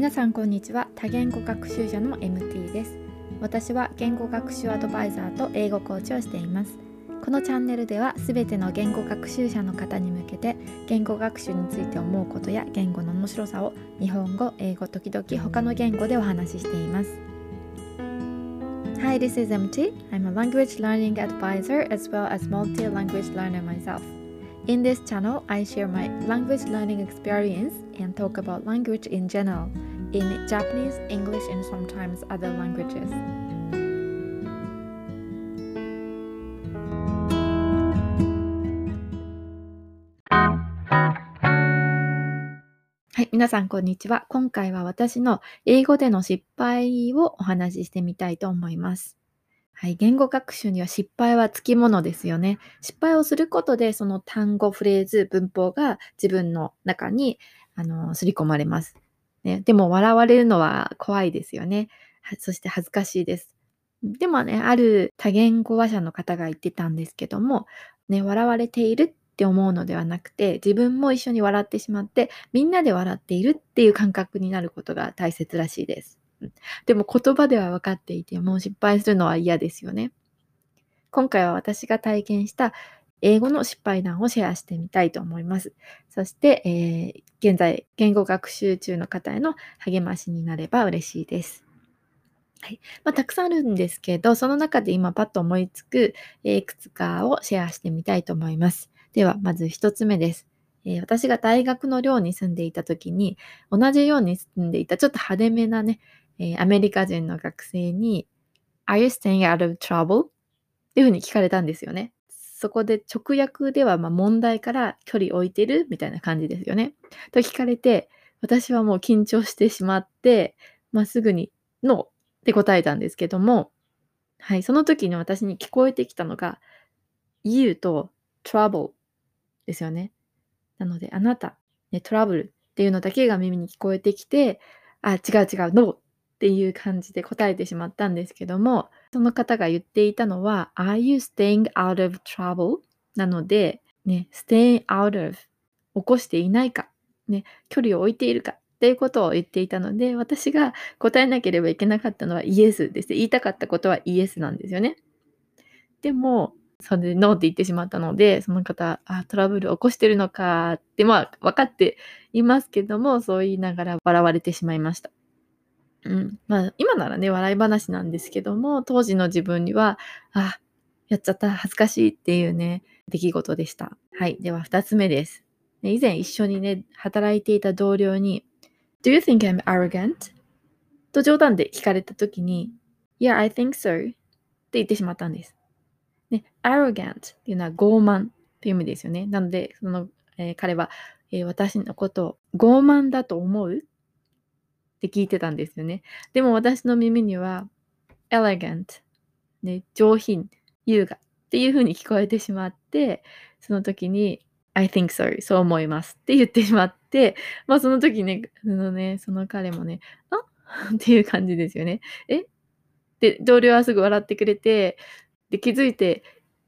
皆さんこんにちは多言語学習者の MT です私は言語学習アドバイザーと英語コーチをしていますこのチャンネルではすべての言語学習者の方に向けて言語学習について思うことや言語の面白さを日本語、英語、時々他の言語でお話ししています Hi, this is MT. I'm a language learning advisor as well as multi-language learner myself. In this channel, I share my language learning experience and talk about language in general in Japanese, English, and sometimes other languages. はい、皆さんこんにちは。今回は私の英語での失敗をお話ししてみたいと思います。はい、言語学習には失敗はつきものですよね。失敗をすることで、その単語、フレーズ、文法が自分の中にあの刷り込まれます。ね、でも笑われるのは怖いですよね。そして恥ずかしいです。でもね、ある多言語話者の方が言ってたんですけども、ね、笑われているって思うのではなくて、自分も一緒に笑ってしまって、みんなで笑っているっていう感覚になることが大切らしいです。でも言葉では分かっていてもう失敗するのは嫌ですよね。今回は私が体験した英語の失敗談をシェアしてみたいと思います。そして、えー、現在言語学習中の方への励ましになれば嬉しいです。はいまあ、たくさんあるんですけど、その中で今パッと思いつく、えー、いくつかをシェアしてみたいと思います。では、まず一つ目です。えー、私が大学の寮に住んでいた時に、同じように住んでいたちょっと派手めなね、えー、アメリカ人の学生に、Are you staying out of trouble? っていうふうに聞かれたんですよね。そこで直訳ではま問題から距離置いてるみたいな感じですよね。と聞かれて、私はもう緊張してしまって、まあ、すぐにノーって答えたんですけども、はい、その時に私に聞こえてきたのが、you と trouble ですよね。なので、あなた、ね、トラブルっていうのだけが耳に聞こえてきて、あ、違う違う、ノーっていう感じで答えてしまったんですけども、その方が言っていたのは、Are you staying out of trouble? なので、ね、staying out of 起こしていないか、ね、距離を置いているかっていうことを言っていたので、私が答えなければいけなかったのはイエスです。言いたかったことはイエスなんですよね。でも、それでノーって言ってしまったので、その方、あ、トラブル起こしてるのかって、まあ、分かっていますけども、そう言いながら笑われてしまいました。うん。まあ、今ならね、笑い話なんですけども、当時の自分には、あ、やっちゃった、恥ずかしいっていうね、出来事でした。はい。では、二つ目です。以前一緒にね、働いていた同僚に、Do you think I'm arrogant? と冗談で聞かれたときに、Yeah, I think so. って言ってしまったんです。ね、arrogant っていうのは傲慢っていう意味ですよね。なので、その、えー、彼は、えー、私のことを傲慢だと思うって聞いてたんですよね。でも私の耳には elegant、ね、上品、優雅っていう風に聞こえてしまって、その時に I think so そう思いますって言ってしまって、まあその時ね、そのね、その彼もね、あ？っていう感じですよね。え？で、同僚はすぐ笑ってくれて、で、気づいて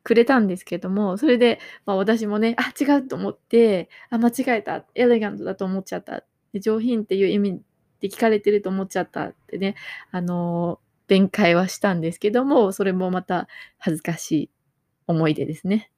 くれたんですけども、それで、まあ私もね、あ、違うと思って、あ、間違えた。エレガントだと思っちゃった。上品っていう意味って聞かれてると思っちゃったってね、あの弁解はしたんですけども、それもまた恥ずかしい思い出ですね。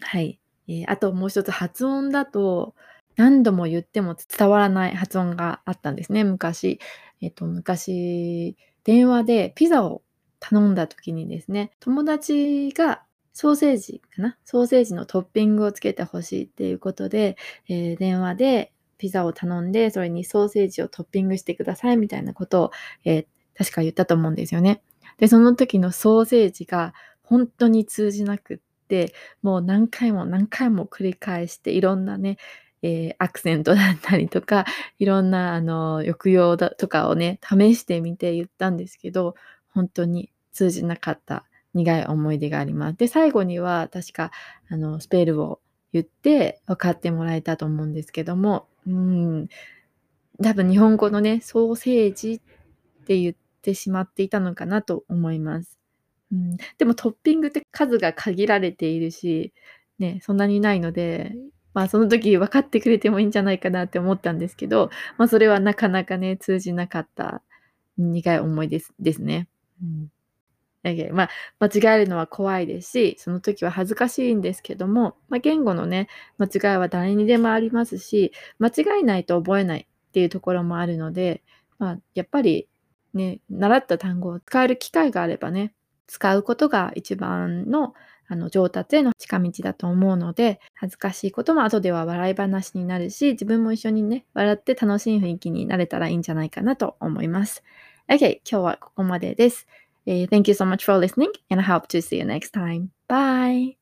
はい。えー、あともう一つ発音だと、何度も言っても伝わらない発音があったんですね、昔。えっ、ー、と、昔、電話でピザを頼んだ時にですね、友達がソーセージかな？ソーセージのトッピングをつけてほしいっていうことで、えー、電話でピザを頼んで、それにソーセージをトッピングしてくださいみたいなことを、えー、確か言ったと思うんですよね。で、その時のソーセージが本当に通じなくって、もう何回も何回も繰り返して、いろんなね、えー、アクセントだったりとか、いろんな、あの、抑揚だとかをね、試してみて言ったんですけど、本当に通じなかった苦い思い出があります。で、最後には確か、あの、スペルを言って分かってもらえたと思うんですけども、うん、多分日本語のね、ソーセージって言ってしまっていたのかなと思います。うん、でもトッピングって数が限られているし、ね、そんなにないので、まあ、その時分かってくれてもいいんじゃないかなって思ったんですけど、まあ、それはなかなかね、通じなかった苦い思いですですね。うん。まあ、間違えるのは怖いですし、その時は恥ずかしいんですけども、まあ、言語のね、間違いは誰にでもありますし、間違えないと覚えないっていうところもあるので、まあ、やっぱりね、習った単語を使える機会があればね、使うことが一番のあの上達への近道だと思うので、恥ずかしいことも後では笑い話になるし、自分も一緒にね、笑って楽しい雰囲気になれたらいいんじゃないかなと思います。OK 今日はここまでです。Thank you so much for listening, and I hope to see you next time. Bye.